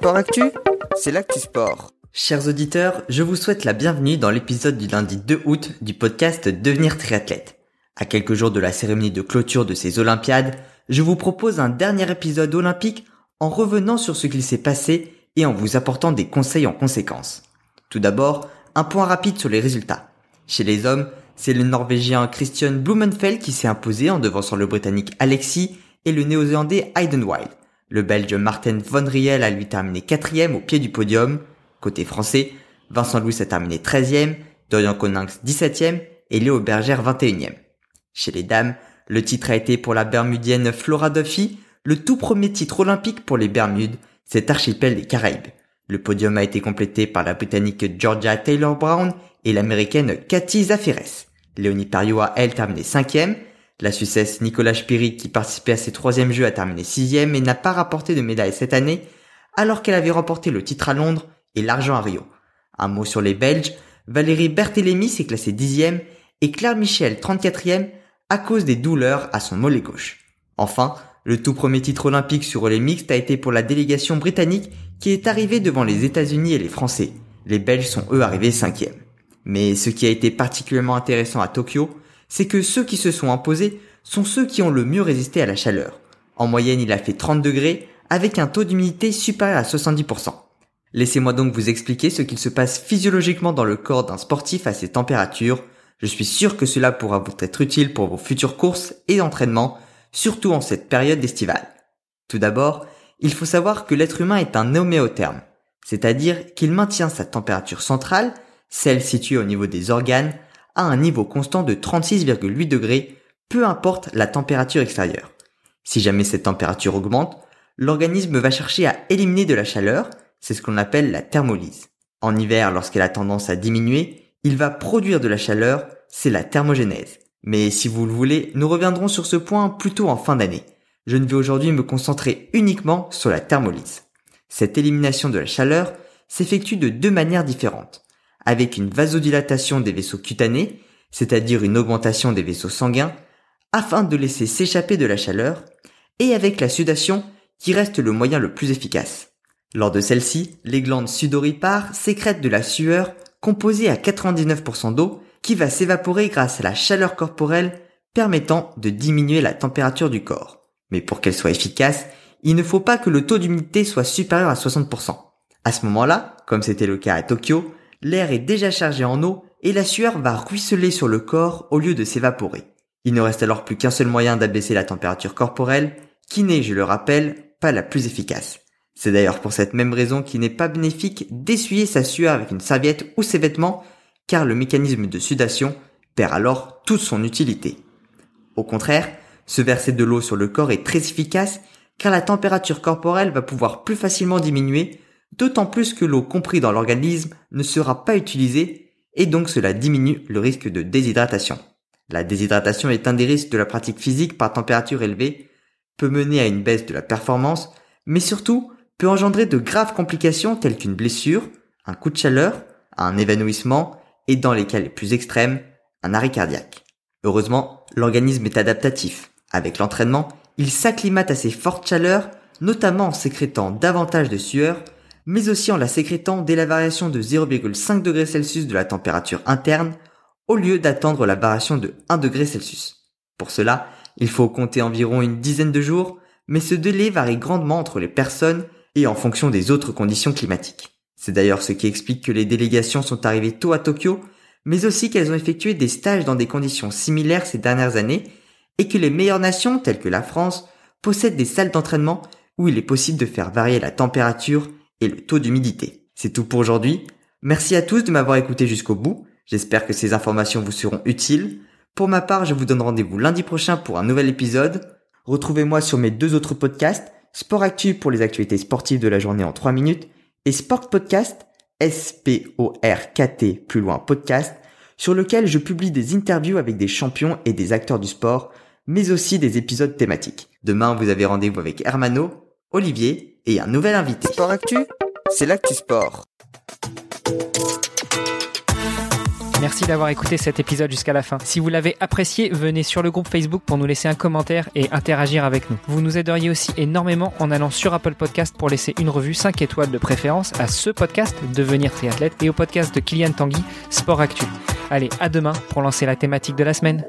Sport Actu, c'est l'actu sport. Chers auditeurs, je vous souhaite la bienvenue dans l'épisode du lundi 2 août du podcast Devenir triathlète. À quelques jours de la cérémonie de clôture de ces Olympiades, je vous propose un dernier épisode olympique en revenant sur ce qu'il s'est passé et en vous apportant des conseils en conséquence. Tout d'abord, un point rapide sur les résultats. Chez les hommes, c'est le Norvégien Christian Blumenfeld qui s'est imposé en devançant le Britannique Alexis et le Néo-Zélandais Hayden Wild. Le Belge Martin Von Riel a lui terminé quatrième au pied du podium. Côté français, Vincent Louis a terminé 13e, Dorian Coninx 17e et Léo Bergère 21e. Chez les dames, le titre a été pour la Bermudienne Flora Duffy, le tout premier titre olympique pour les Bermudes, cet archipel des Caraïbes. Le podium a été complété par la Britannique Georgia Taylor Brown et l'Américaine Cathy Zaferes. Léonie Pario a elle terminé cinquième, la Suissesse Nicolas Spirit, qui participait à ses troisièmes jeux, a terminé sixième et n'a pas rapporté de médaille cette année, alors qu'elle avait remporté le titre à Londres et l'argent à Rio. Un mot sur les Belges, Valérie Berthélémy s'est classée dixième et Claire Michel 34e à cause des douleurs à son mollet gauche. Enfin, le tout premier titre olympique sur les mixtes a été pour la délégation britannique qui est arrivée devant les États-Unis et les Français. Les Belges sont eux arrivés cinquième. Mais ce qui a été particulièrement intéressant à Tokyo, c'est que ceux qui se sont imposés sont ceux qui ont le mieux résisté à la chaleur. En moyenne, il a fait 30 degrés avec un taux d'humidité supérieur à 70%. Laissez-moi donc vous expliquer ce qu'il se passe physiologiquement dans le corps d'un sportif à ces températures. Je suis sûr que cela pourra vous être utile pour vos futures courses et entraînements, surtout en cette période estivale. Tout d'abord, il faut savoir que l'être humain est un homéotherme, c'est-à-dire qu'il maintient sa température centrale, celle située au niveau des organes, à un niveau constant de 36,8 degrés, peu importe la température extérieure. Si jamais cette température augmente, l'organisme va chercher à éliminer de la chaleur, c'est ce qu'on appelle la thermolyse. En hiver, lorsqu'elle a tendance à diminuer, il va produire de la chaleur, c'est la thermogénèse. Mais si vous le voulez, nous reviendrons sur ce point plutôt en fin d'année. Je ne vais aujourd'hui me concentrer uniquement sur la thermolyse. Cette élimination de la chaleur s'effectue de deux manières différentes avec une vasodilatation des vaisseaux cutanés, c'est-à-dire une augmentation des vaisseaux sanguins, afin de laisser s'échapper de la chaleur, et avec la sudation qui reste le moyen le plus efficace. Lors de celle-ci, les glandes sudoripares sécrètent de la sueur composée à 99% d'eau qui va s'évaporer grâce à la chaleur corporelle permettant de diminuer la température du corps. Mais pour qu'elle soit efficace, il ne faut pas que le taux d'humidité soit supérieur à 60%. À ce moment-là, comme c'était le cas à Tokyo, l'air est déjà chargé en eau et la sueur va ruisseler sur le corps au lieu de s'évaporer. Il ne reste alors plus qu'un seul moyen d'abaisser la température corporelle, qui n'est, je le rappelle, pas la plus efficace. C'est d'ailleurs pour cette même raison qu'il n'est pas bénéfique d'essuyer sa sueur avec une serviette ou ses vêtements, car le mécanisme de sudation perd alors toute son utilité. Au contraire, se verser de l'eau sur le corps est très efficace, car la température corporelle va pouvoir plus facilement diminuer d'autant plus que l'eau comprise dans l'organisme ne sera pas utilisée et donc cela diminue le risque de déshydratation. La déshydratation est un des risques de la pratique physique par température élevée, peut mener à une baisse de la performance, mais surtout peut engendrer de graves complications telles qu'une blessure, un coup de chaleur, un évanouissement et dans les cas les plus extrêmes, un arrêt cardiaque. Heureusement, l'organisme est adaptatif. Avec l'entraînement, il s'acclimate à ces fortes chaleurs, notamment en sécrétant davantage de sueur mais aussi en la sécrétant dès la variation de 0,5 degrés Celsius de la température interne, au lieu d'attendre la variation de 1 degré Celsius. Pour cela, il faut compter environ une dizaine de jours, mais ce délai varie grandement entre les personnes et en fonction des autres conditions climatiques. C'est d'ailleurs ce qui explique que les délégations sont arrivées tôt à Tokyo, mais aussi qu'elles ont effectué des stages dans des conditions similaires ces dernières années, et que les meilleures nations, telles que la France, possèdent des salles d'entraînement où il est possible de faire varier la température et le taux d'humidité. C'est tout pour aujourd'hui. Merci à tous de m'avoir écouté jusqu'au bout. J'espère que ces informations vous seront utiles. Pour ma part, je vous donne rendez-vous lundi prochain pour un nouvel épisode. Retrouvez-moi sur mes deux autres podcasts, Sport Actu pour les actualités sportives de la journée en 3 minutes et Sport Podcast, S-P-O-R-K-T plus loin podcast, sur lequel je publie des interviews avec des champions et des acteurs du sport, mais aussi des épisodes thématiques. Demain, vous avez rendez-vous avec Hermano, Olivier et un nouvel invité. Sport Actu, c'est l'actu sport. Merci d'avoir écouté cet épisode jusqu'à la fin. Si vous l'avez apprécié, venez sur le groupe Facebook pour nous laisser un commentaire et interagir avec nous. Vous nous aideriez aussi énormément en allant sur Apple Podcast pour laisser une revue 5 étoiles de préférence à ce podcast Devenir triathlète et au podcast de Kylian Tanguy Sport Actu. Allez, à demain pour lancer la thématique de la semaine.